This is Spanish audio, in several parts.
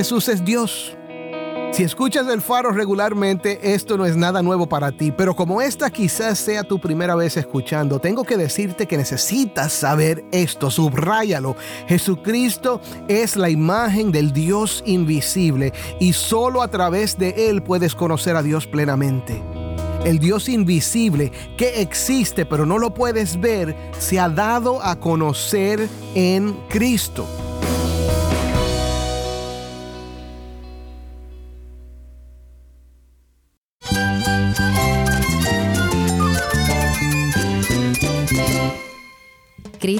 Jesús es Dios. Si escuchas el faro regularmente, esto no es nada nuevo para ti, pero como esta quizás sea tu primera vez escuchando, tengo que decirte que necesitas saber esto, subráyalo. Jesucristo es la imagen del Dios invisible y solo a través de Él puedes conocer a Dios plenamente. El Dios invisible que existe pero no lo puedes ver, se ha dado a conocer en Cristo.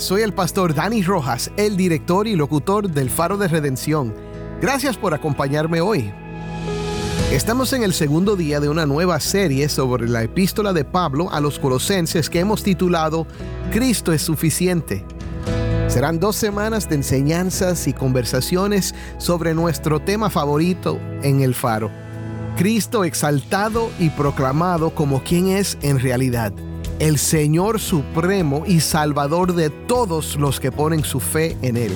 Soy el pastor Dani Rojas, el director y locutor del Faro de Redención. Gracias por acompañarme hoy. Estamos en el segundo día de una nueva serie sobre la epístola de Pablo a los colosenses que hemos titulado Cristo es suficiente. Serán dos semanas de enseñanzas y conversaciones sobre nuestro tema favorito en el faro. Cristo exaltado y proclamado como quien es en realidad el Señor Supremo y Salvador de todos los que ponen su fe en Él.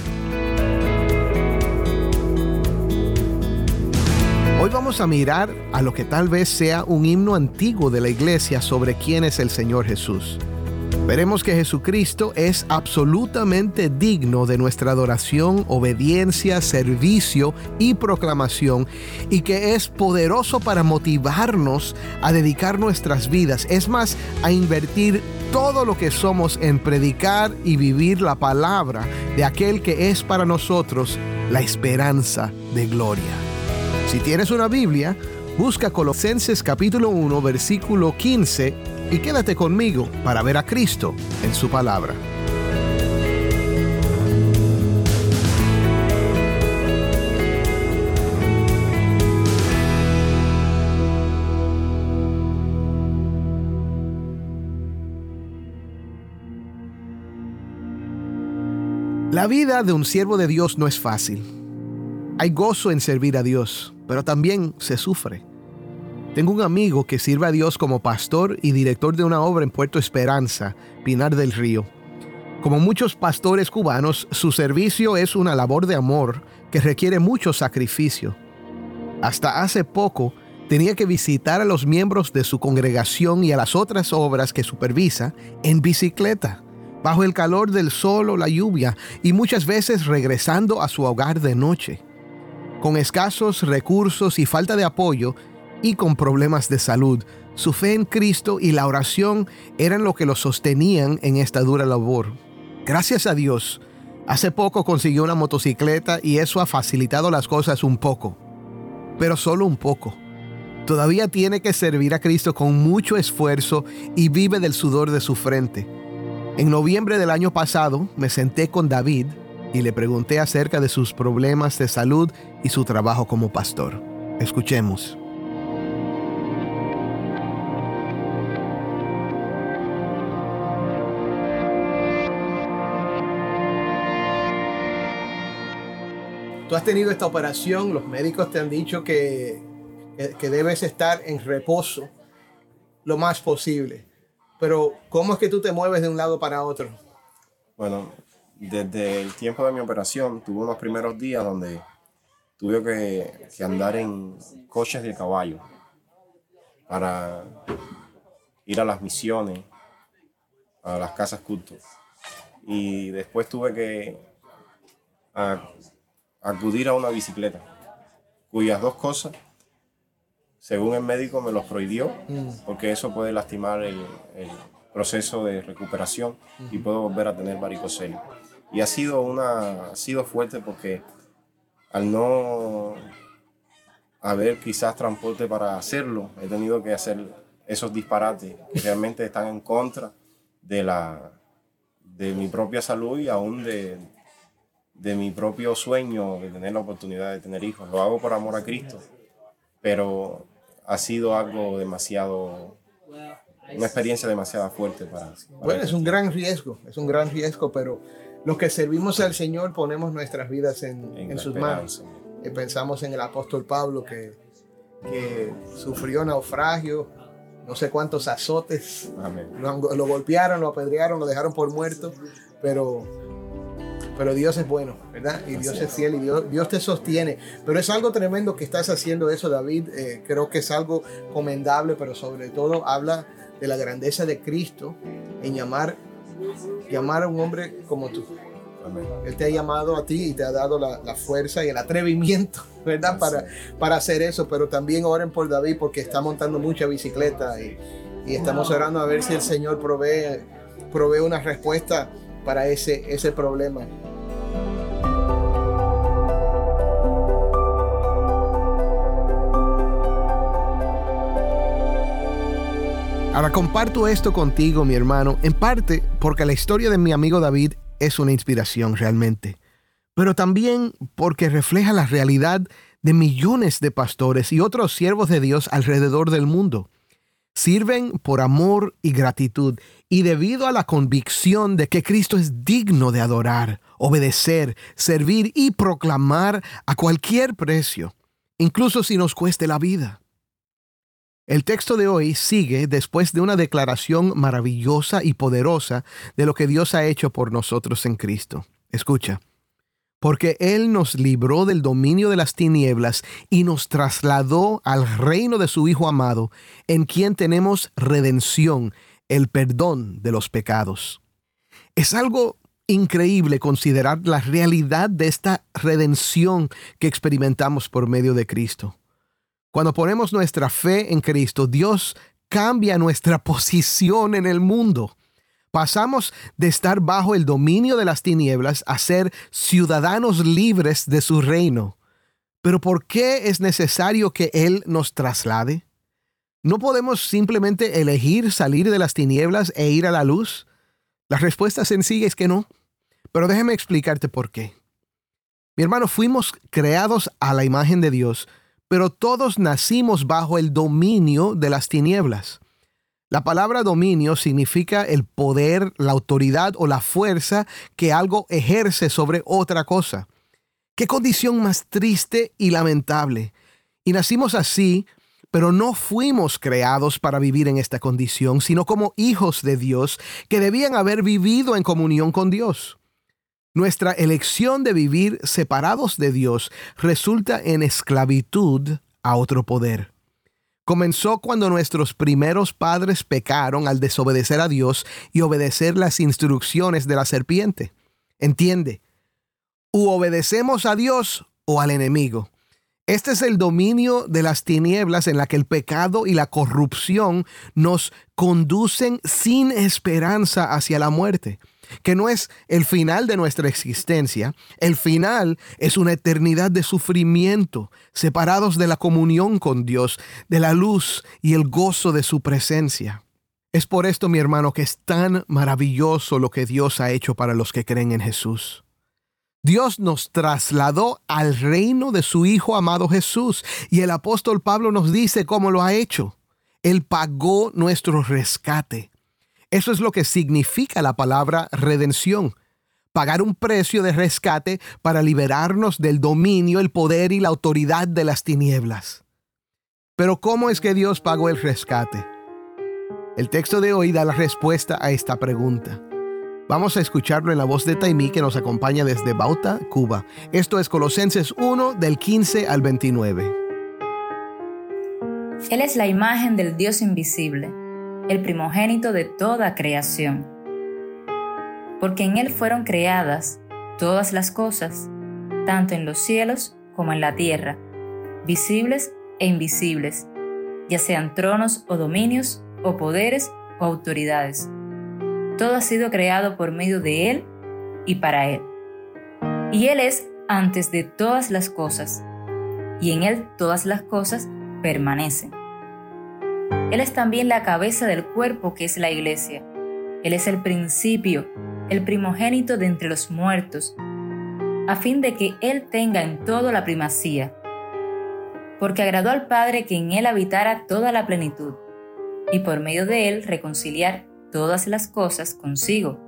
Hoy vamos a mirar a lo que tal vez sea un himno antiguo de la iglesia sobre quién es el Señor Jesús. Veremos que Jesucristo es absolutamente digno de nuestra adoración, obediencia, servicio y proclamación y que es poderoso para motivarnos a dedicar nuestras vidas, es más, a invertir todo lo que somos en predicar y vivir la palabra de aquel que es para nosotros la esperanza de gloria. Si tienes una Biblia, busca Colosenses capítulo 1 versículo 15 y quédate conmigo para ver a Cristo en su palabra. La vida de un siervo de Dios no es fácil. Hay gozo en servir a Dios, pero también se sufre. Tengo un amigo que sirve a Dios como pastor y director de una obra en Puerto Esperanza, Pinar del Río. Como muchos pastores cubanos, su servicio es una labor de amor que requiere mucho sacrificio. Hasta hace poco tenía que visitar a los miembros de su congregación y a las otras obras que supervisa en bicicleta, bajo el calor del sol o la lluvia y muchas veces regresando a su hogar de noche. Con escasos recursos y falta de apoyo, y con problemas de salud. Su fe en Cristo y la oración eran lo que lo sostenían en esta dura labor. Gracias a Dios, hace poco consiguió una motocicleta y eso ha facilitado las cosas un poco, pero solo un poco. Todavía tiene que servir a Cristo con mucho esfuerzo y vive del sudor de su frente. En noviembre del año pasado me senté con David y le pregunté acerca de sus problemas de salud y su trabajo como pastor. Escuchemos. tú has tenido esta operación, los médicos te han dicho que, que, debes estar en reposo lo más posible. Pero, ¿cómo es que tú te mueves de un lado para otro? Bueno, desde el tiempo de mi operación, tuve unos primeros días donde tuve que, que andar en coches de caballo para ir a las misiones, a las casas cultos. Y después tuve que acudir a una bicicleta, cuyas dos cosas, según el médico, me los prohibió, mm. porque eso puede lastimar el, proceso de recuperación y puedo volver a tener varicocele. Y ha sido, una, ha sido fuerte porque al no, haber quizás transporte para hacerlo, he tenido que hacer esos disparates que realmente están en contra de, la, de mi propia salud y aún de, de mi propio sueño de tener la oportunidad de tener hijos. Lo hago por amor a Cristo, pero ha sido algo demasiado, una experiencia demasiado fuerte para... bueno, es un gran riesgo, es un gran riesgo, pero los que servimos al Señor ponemos nuestras vidas en, en, sus manos. Y pensamos en el apóstol Pablo que, que sufrió naufragio, no sé cuántos azotes, lo, lo, golpearon, lo apedrearon, lo dejaron por muerto, pero, pero Dios es bueno, ¿verdad? Y Dios es fiel y Dios, Dios, te sostiene. Pero es algo tremendo que estás haciendo eso, David. Eh, creo que es algo comendable, pero sobre todo habla de la grandeza de Cristo en llamar, llamar a un hombre como tú. Él te ha llamado a ti y te ha dado la, fuerza y el atrevimiento, ¿verdad? Para, para hacer eso, pero también oren por David porque está montando mucha bicicleta y, y estamos orando a ver si el Señor provee, provee una respuesta para ese, ese problema. Ahora comparto esto contigo, mi hermano, en parte porque la historia de mi amigo David es una inspiración realmente, pero también porque refleja la realidad de millones de pastores y otros siervos de Dios alrededor del mundo. Sirven por amor y gratitud y debido a la convicción de que Cristo es digno de adorar, obedecer, servir y proclamar a cualquier precio, incluso si nos cueste la vida. El texto de hoy sigue después de una declaración maravillosa y poderosa de lo que Dios ha hecho por nosotros en Cristo. Escucha, porque Él nos libró del dominio de las tinieblas y nos trasladó al reino de su Hijo amado, en quien tenemos redención, el perdón de los pecados. Es algo increíble considerar la realidad de esta redención que experimentamos por medio de Cristo. Cuando ponemos nuestra fe en Cristo, Dios cambia nuestra posición en el mundo. Pasamos de estar bajo el dominio de las tinieblas a ser ciudadanos libres de su reino. Pero ¿por qué es necesario que Él nos traslade? ¿No podemos simplemente elegir salir de las tinieblas e ir a la luz? La respuesta sencilla es que no. Pero déjeme explicarte por qué. Mi hermano, fuimos creados a la imagen de Dios pero todos nacimos bajo el dominio de las tinieblas. La palabra dominio significa el poder, la autoridad o la fuerza que algo ejerce sobre otra cosa. Qué condición más triste y lamentable. Y nacimos así, pero no fuimos creados para vivir en esta condición, sino como hijos de Dios que debían haber vivido en comunión con Dios. Nuestra elección de vivir separados de Dios resulta en esclavitud a otro poder. Comenzó cuando nuestros primeros padres pecaron al desobedecer a Dios y obedecer las instrucciones de la serpiente. Entiende, u obedecemos a Dios o al enemigo. Este es el dominio de las tinieblas en la que el pecado y la corrupción nos conducen sin esperanza hacia la muerte que no es el final de nuestra existencia, el final es una eternidad de sufrimiento, separados de la comunión con Dios, de la luz y el gozo de su presencia. Es por esto, mi hermano, que es tan maravilloso lo que Dios ha hecho para los que creen en Jesús. Dios nos trasladó al reino de su Hijo amado Jesús y el apóstol Pablo nos dice cómo lo ha hecho. Él pagó nuestro rescate. Eso es lo que significa la palabra redención. Pagar un precio de rescate para liberarnos del dominio, el poder y la autoridad de las tinieblas. Pero ¿cómo es que Dios pagó el rescate? El texto de hoy da la respuesta a esta pregunta. Vamos a escucharlo en la voz de Taimí que nos acompaña desde Bauta, Cuba. Esto es Colosenses 1 del 15 al 29. Él es la imagen del Dios invisible el primogénito de toda creación. Porque en Él fueron creadas todas las cosas, tanto en los cielos como en la tierra, visibles e invisibles, ya sean tronos o dominios, o poderes o autoridades. Todo ha sido creado por medio de Él y para Él. Y Él es antes de todas las cosas, y en Él todas las cosas permanecen. Él es también la cabeza del cuerpo que es la iglesia. Él es el principio, el primogénito de entre los muertos, a fin de que Él tenga en todo la primacía. Porque agradó al Padre que en Él habitara toda la plenitud, y por medio de Él reconciliar todas las cosas consigo,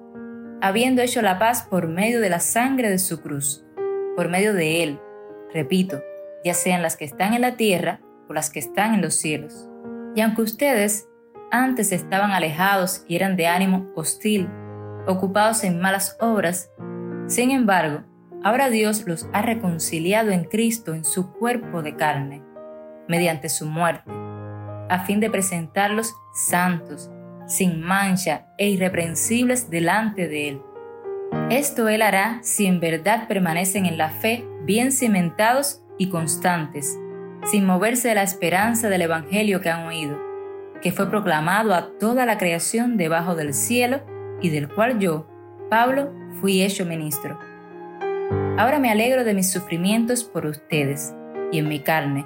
habiendo hecho la paz por medio de la sangre de su cruz, por medio de Él, repito, ya sean las que están en la tierra o las que están en los cielos. Y aunque ustedes antes estaban alejados y eran de ánimo hostil, ocupados en malas obras, sin embargo, ahora Dios los ha reconciliado en Cristo en su cuerpo de carne, mediante su muerte, a fin de presentarlos santos, sin mancha e irreprensibles delante de Él. Esto Él hará si en verdad permanecen en la fe bien cimentados y constantes, sin moverse de la esperanza del Evangelio que han oído, que fue proclamado a toda la creación debajo del cielo y del cual yo, Pablo, fui hecho ministro. Ahora me alegro de mis sufrimientos por ustedes y en mi carne,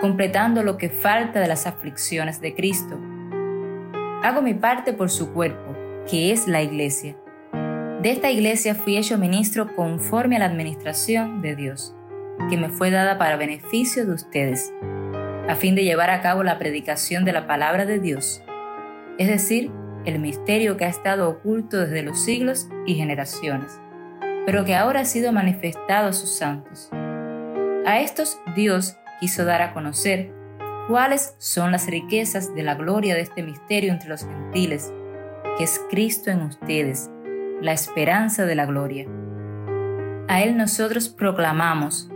completando lo que falta de las aflicciones de Cristo. Hago mi parte por su cuerpo, que es la iglesia. De esta iglesia fui hecho ministro conforme a la administración de Dios que me fue dada para beneficio de ustedes, a fin de llevar a cabo la predicación de la palabra de Dios, es decir, el misterio que ha estado oculto desde los siglos y generaciones, pero que ahora ha sido manifestado a sus santos. A estos Dios quiso dar a conocer cuáles son las riquezas de la gloria de este misterio entre los gentiles, que es Cristo en ustedes, la esperanza de la gloria. A Él nosotros proclamamos,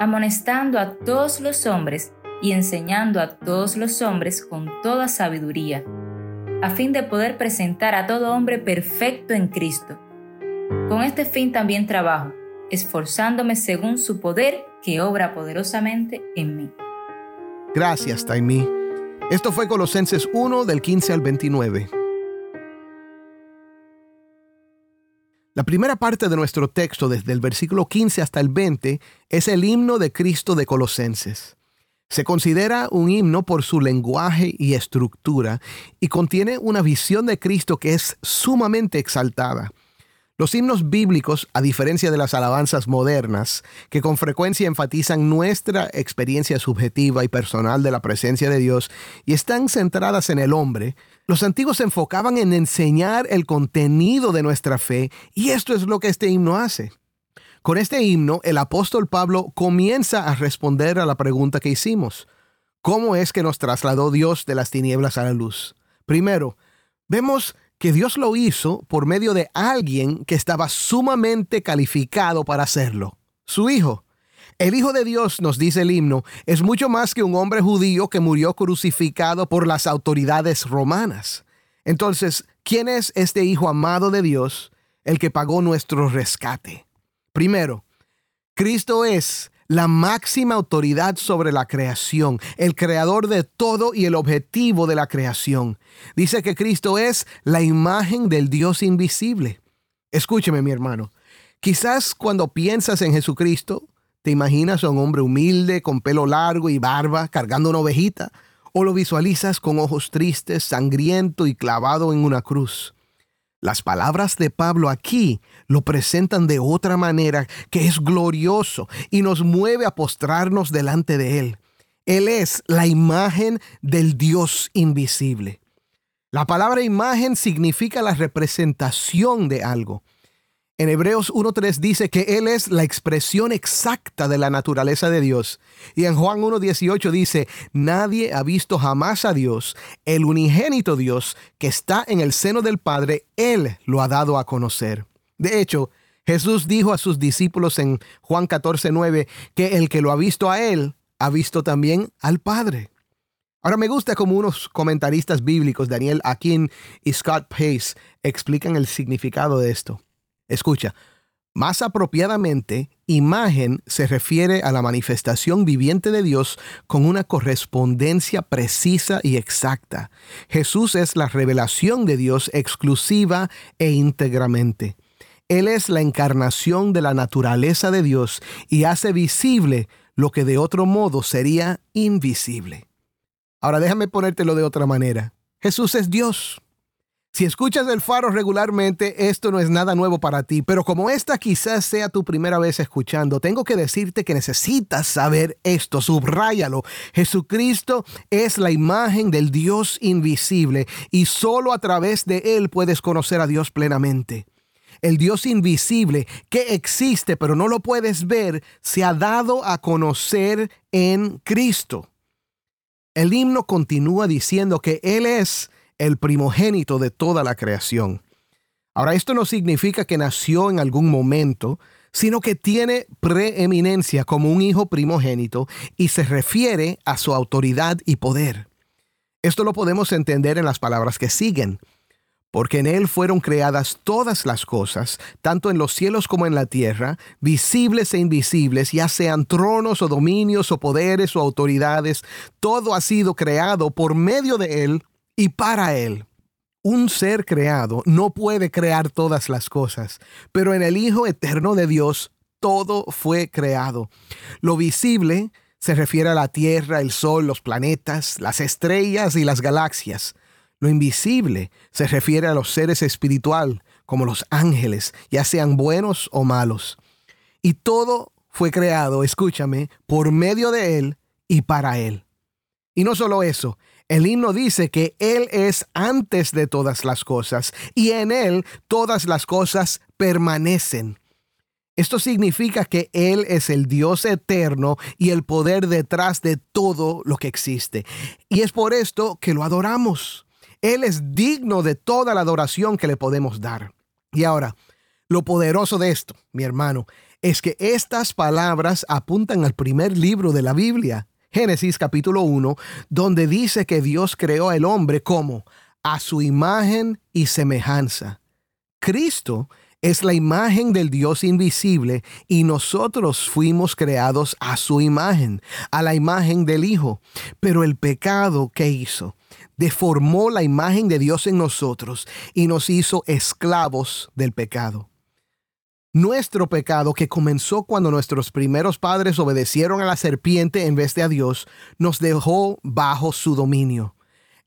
amonestando a todos los hombres y enseñando a todos los hombres con toda sabiduría, a fin de poder presentar a todo hombre perfecto en Cristo. Con este fin también trabajo, esforzándome según su poder que obra poderosamente en mí. Gracias, Taimí. Esto fue Colosenses 1 del 15 al 29. La primera parte de nuestro texto, desde el versículo 15 hasta el 20, es el himno de Cristo de Colosenses. Se considera un himno por su lenguaje y estructura y contiene una visión de Cristo que es sumamente exaltada. Los himnos bíblicos, a diferencia de las alabanzas modernas, que con frecuencia enfatizan nuestra experiencia subjetiva y personal de la presencia de Dios y están centradas en el hombre, los antiguos se enfocaban en enseñar el contenido de nuestra fe y esto es lo que este himno hace. Con este himno, el apóstol Pablo comienza a responder a la pregunta que hicimos. ¿Cómo es que nos trasladó Dios de las tinieblas a la luz? Primero, vemos que Dios lo hizo por medio de alguien que estaba sumamente calificado para hacerlo, su Hijo. El Hijo de Dios, nos dice el himno, es mucho más que un hombre judío que murió crucificado por las autoridades romanas. Entonces, ¿quién es este Hijo amado de Dios, el que pagó nuestro rescate? Primero, Cristo es la máxima autoridad sobre la creación, el creador de todo y el objetivo de la creación. Dice que Cristo es la imagen del Dios invisible. Escúcheme, mi hermano. Quizás cuando piensas en Jesucristo, te imaginas a un hombre humilde, con pelo largo y barba, cargando una ovejita, o lo visualizas con ojos tristes, sangriento y clavado en una cruz. Las palabras de Pablo aquí lo presentan de otra manera que es glorioso y nos mueve a postrarnos delante de Él. Él es la imagen del Dios invisible. La palabra imagen significa la representación de algo. En Hebreos 1.3 dice que Él es la expresión exacta de la naturaleza de Dios. Y en Juan 1.18 dice, nadie ha visto jamás a Dios, el unigénito Dios que está en el seno del Padre, Él lo ha dado a conocer. De hecho, Jesús dijo a sus discípulos en Juan 14.9 que el que lo ha visto a Él, ha visto también al Padre. Ahora me gusta como unos comentaristas bíblicos, Daniel Akin y Scott Pace, explican el significado de esto. Escucha, más apropiadamente, imagen se refiere a la manifestación viviente de Dios con una correspondencia precisa y exacta. Jesús es la revelación de Dios exclusiva e íntegramente. Él es la encarnación de la naturaleza de Dios y hace visible lo que de otro modo sería invisible. Ahora déjame ponértelo de otra manera. Jesús es Dios. Si escuchas el faro regularmente, esto no es nada nuevo para ti, pero como esta quizás sea tu primera vez escuchando, tengo que decirte que necesitas saber esto, subráyalo. Jesucristo es la imagen del Dios invisible y solo a través de Él puedes conocer a Dios plenamente. El Dios invisible que existe pero no lo puedes ver, se ha dado a conocer en Cristo. El himno continúa diciendo que Él es el primogénito de toda la creación. Ahora, esto no significa que nació en algún momento, sino que tiene preeminencia como un hijo primogénito y se refiere a su autoridad y poder. Esto lo podemos entender en las palabras que siguen, porque en Él fueron creadas todas las cosas, tanto en los cielos como en la tierra, visibles e invisibles, ya sean tronos o dominios o poderes o autoridades, todo ha sido creado por medio de Él y para Él. Un ser creado no puede crear todas las cosas, pero en el Hijo Eterno de Dios todo fue creado. Lo visible se refiere a la Tierra, el Sol, los planetas, las estrellas y las galaxias. Lo invisible se refiere a los seres espiritual, como los ángeles, ya sean buenos o malos. Y todo fue creado, escúchame, por medio de Él y para Él. Y no solo eso, el himno dice que Él es antes de todas las cosas y en Él todas las cosas permanecen. Esto significa que Él es el Dios eterno y el poder detrás de todo lo que existe. Y es por esto que lo adoramos. Él es digno de toda la adoración que le podemos dar. Y ahora, lo poderoso de esto, mi hermano, es que estas palabras apuntan al primer libro de la Biblia, Génesis capítulo 1, donde dice que Dios creó al hombre como a su imagen y semejanza. Cristo es la imagen del Dios invisible y nosotros fuimos creados a su imagen, a la imagen del Hijo. Pero el pecado que hizo deformó la imagen de Dios en nosotros y nos hizo esclavos del pecado. Nuestro pecado, que comenzó cuando nuestros primeros padres obedecieron a la serpiente en vez de a Dios, nos dejó bajo su dominio.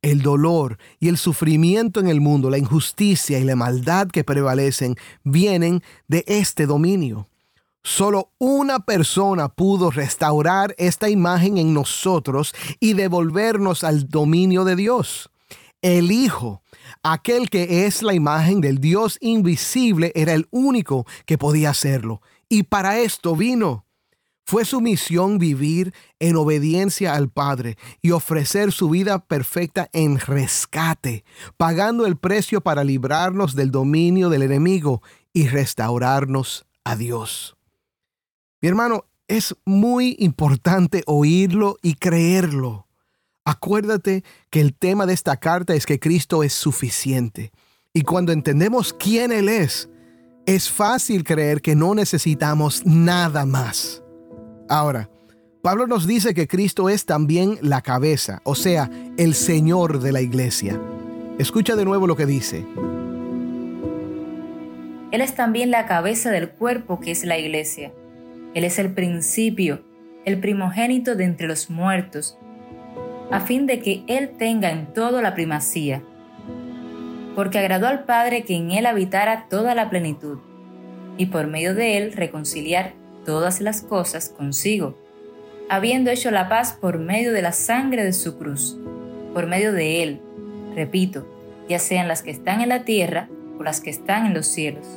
El dolor y el sufrimiento en el mundo, la injusticia y la maldad que prevalecen, vienen de este dominio. Solo una persona pudo restaurar esta imagen en nosotros y devolvernos al dominio de Dios. El Hijo, aquel que es la imagen del Dios invisible, era el único que podía hacerlo. Y para esto vino. Fue su misión vivir en obediencia al Padre y ofrecer su vida perfecta en rescate, pagando el precio para librarnos del dominio del enemigo y restaurarnos a Dios. Mi hermano, es muy importante oírlo y creerlo. Acuérdate que el tema de esta carta es que Cristo es suficiente. Y cuando entendemos quién Él es, es fácil creer que no necesitamos nada más. Ahora, Pablo nos dice que Cristo es también la cabeza, o sea, el Señor de la iglesia. Escucha de nuevo lo que dice. Él es también la cabeza del cuerpo que es la iglesia. Él es el principio, el primogénito de entre los muertos a fin de que Él tenga en todo la primacía. Porque agradó al Padre que en Él habitara toda la plenitud, y por medio de Él reconciliar todas las cosas consigo, habiendo hecho la paz por medio de la sangre de su cruz, por medio de Él, repito, ya sean las que están en la tierra o las que están en los cielos.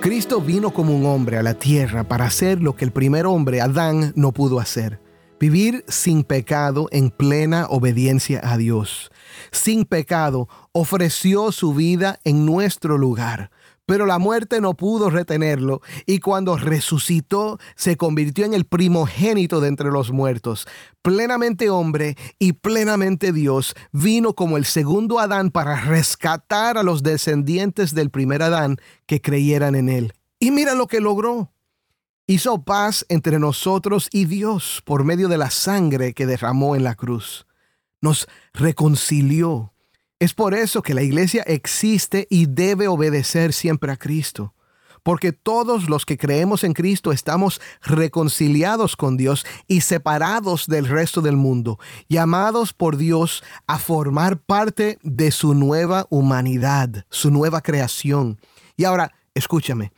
Cristo vino como un hombre a la tierra para hacer lo que el primer hombre, Adán, no pudo hacer. Vivir sin pecado en plena obediencia a Dios. Sin pecado ofreció su vida en nuestro lugar pero la muerte no pudo retenerlo y cuando resucitó se convirtió en el primogénito de entre los muertos. Plenamente hombre y plenamente Dios, vino como el segundo Adán para rescatar a los descendientes del primer Adán que creyeran en él. Y mira lo que logró. Hizo paz entre nosotros y Dios por medio de la sangre que derramó en la cruz. Nos reconcilió es por eso que la iglesia existe y debe obedecer siempre a Cristo, porque todos los que creemos en Cristo estamos reconciliados con Dios y separados del resto del mundo, llamados por Dios a formar parte de su nueva humanidad, su nueva creación. Y ahora, escúchame,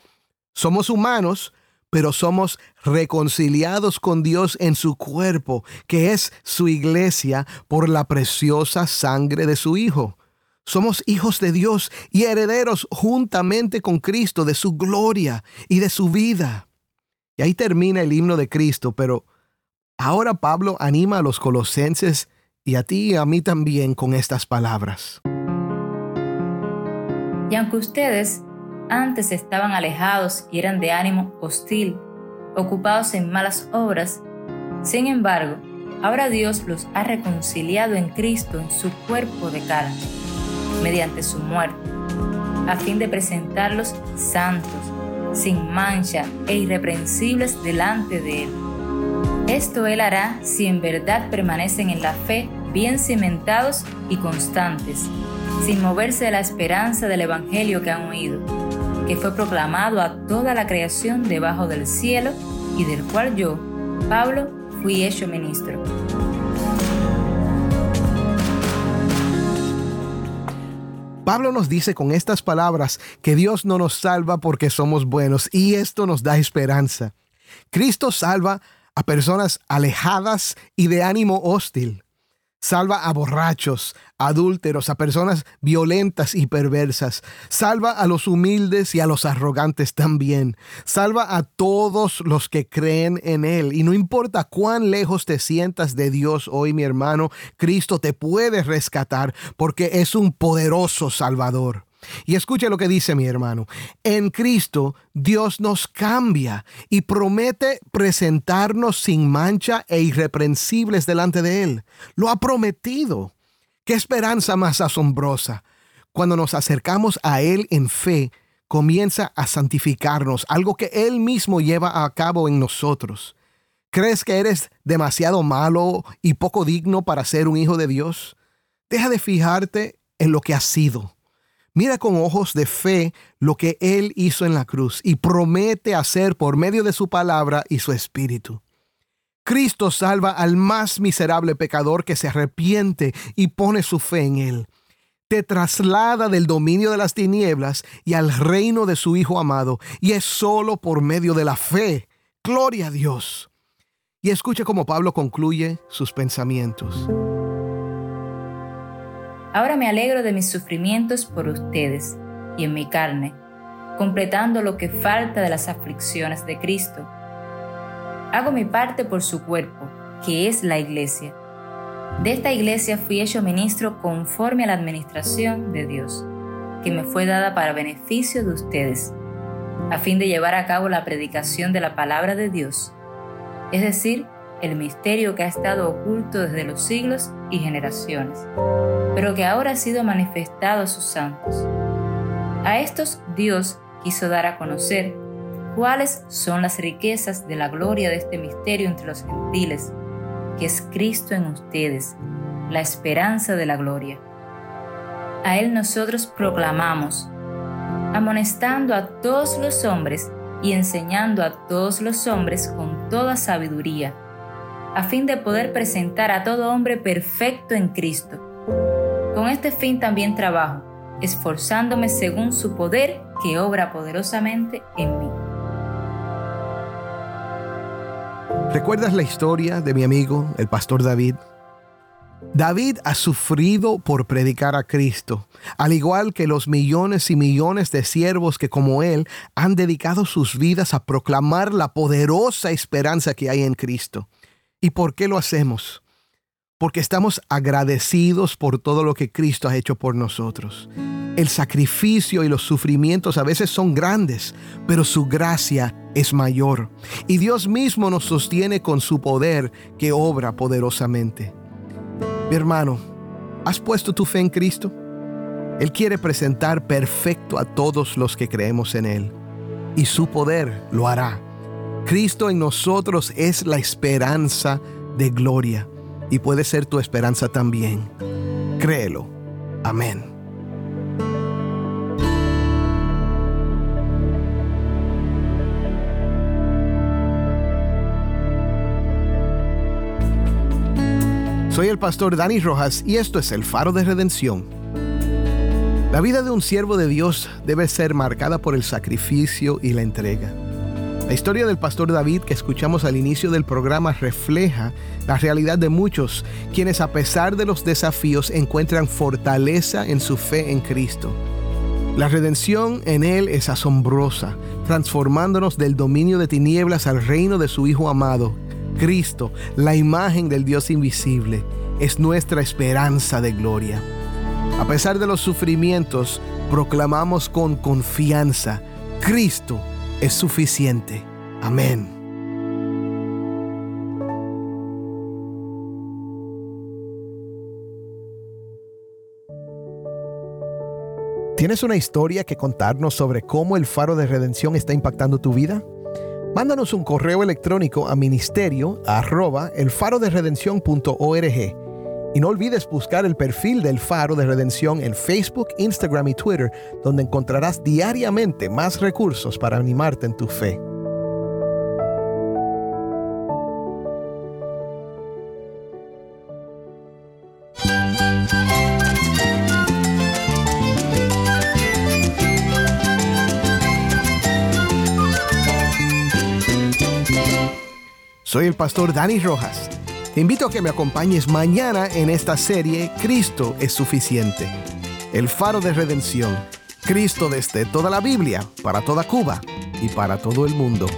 somos humanos, pero somos reconciliados con Dios en su cuerpo, que es su iglesia, por la preciosa sangre de su Hijo. Somos hijos de Dios y herederos juntamente con Cristo de su gloria y de su vida. Y ahí termina el himno de Cristo, pero ahora Pablo anima a los colosenses y a ti y a mí también con estas palabras. Y aunque ustedes antes estaban alejados y eran de ánimo hostil, ocupados en malas obras, sin embargo, ahora Dios los ha reconciliado en Cristo en su cuerpo de carne mediante su muerte, a fin de presentarlos santos, sin mancha e irreprensibles delante de Él. Esto Él hará si en verdad permanecen en la fe bien cimentados y constantes, sin moverse de la esperanza del Evangelio que han oído, que fue proclamado a toda la creación debajo del cielo y del cual yo, Pablo, fui hecho ministro. Pablo nos dice con estas palabras que Dios no nos salva porque somos buenos y esto nos da esperanza. Cristo salva a personas alejadas y de ánimo hostil. Salva a borrachos, adúlteros, a personas violentas y perversas. Salva a los humildes y a los arrogantes también. Salva a todos los que creen en Él. Y no importa cuán lejos te sientas de Dios hoy, mi hermano, Cristo te puede rescatar porque es un poderoso Salvador. Y escuche lo que dice mi hermano. En Cristo Dios nos cambia y promete presentarnos sin mancha e irreprensibles delante de Él. Lo ha prometido. Qué esperanza más asombrosa. Cuando nos acercamos a Él en fe, comienza a santificarnos, algo que Él mismo lleva a cabo en nosotros. ¿Crees que eres demasiado malo y poco digno para ser un hijo de Dios? Deja de fijarte en lo que has sido Mira con ojos de fe lo que Él hizo en la cruz y promete hacer por medio de su palabra y su espíritu. Cristo salva al más miserable pecador que se arrepiente y pone su fe en Él. Te traslada del dominio de las tinieblas y al reino de su Hijo amado, y es solo por medio de la fe. Gloria a Dios. Y escuche cómo Pablo concluye sus pensamientos. Ahora me alegro de mis sufrimientos por ustedes y en mi carne, completando lo que falta de las aflicciones de Cristo. Hago mi parte por su cuerpo, que es la iglesia. De esta iglesia fui hecho ministro conforme a la administración de Dios, que me fue dada para beneficio de ustedes, a fin de llevar a cabo la predicación de la palabra de Dios, es decir, el misterio que ha estado oculto desde los siglos y generaciones, pero que ahora ha sido manifestado a sus santos. A estos Dios quiso dar a conocer cuáles son las riquezas de la gloria de este misterio entre los gentiles, que es Cristo en ustedes, la esperanza de la gloria. A Él nosotros proclamamos, amonestando a todos los hombres y enseñando a todos los hombres con toda sabiduría a fin de poder presentar a todo hombre perfecto en Cristo. Con este fin también trabajo, esforzándome según su poder que obra poderosamente en mí. ¿Recuerdas la historia de mi amigo, el pastor David? David ha sufrido por predicar a Cristo, al igual que los millones y millones de siervos que como él han dedicado sus vidas a proclamar la poderosa esperanza que hay en Cristo. ¿Y por qué lo hacemos? Porque estamos agradecidos por todo lo que Cristo ha hecho por nosotros. El sacrificio y los sufrimientos a veces son grandes, pero su gracia es mayor. Y Dios mismo nos sostiene con su poder que obra poderosamente. Mi hermano, ¿has puesto tu fe en Cristo? Él quiere presentar perfecto a todos los que creemos en Él. Y su poder lo hará Cristo en nosotros es la esperanza de gloria y puede ser tu esperanza también. Créelo. Amén. Soy el pastor Dani Rojas y esto es el faro de redención. La vida de un siervo de Dios debe ser marcada por el sacrificio y la entrega. La historia del pastor David que escuchamos al inicio del programa refleja la realidad de muchos quienes a pesar de los desafíos encuentran fortaleza en su fe en Cristo. La redención en Él es asombrosa, transformándonos del dominio de tinieblas al reino de su Hijo amado. Cristo, la imagen del Dios invisible, es nuestra esperanza de gloria. A pesar de los sufrimientos, proclamamos con confianza, Cristo es suficiente. Amén. ¿Tienes una historia que contarnos sobre cómo el faro de redención está impactando tu vida? Mándanos un correo electrónico a ministerio arroba y no olvides buscar el perfil del Faro de Redención en Facebook, Instagram y Twitter, donde encontrarás diariamente más recursos para animarte en tu fe. Soy el pastor Dani Rojas te invito a que me acompañes mañana en esta serie Cristo es suficiente. El faro de redención. Cristo desde toda la Biblia, para toda Cuba y para todo el mundo.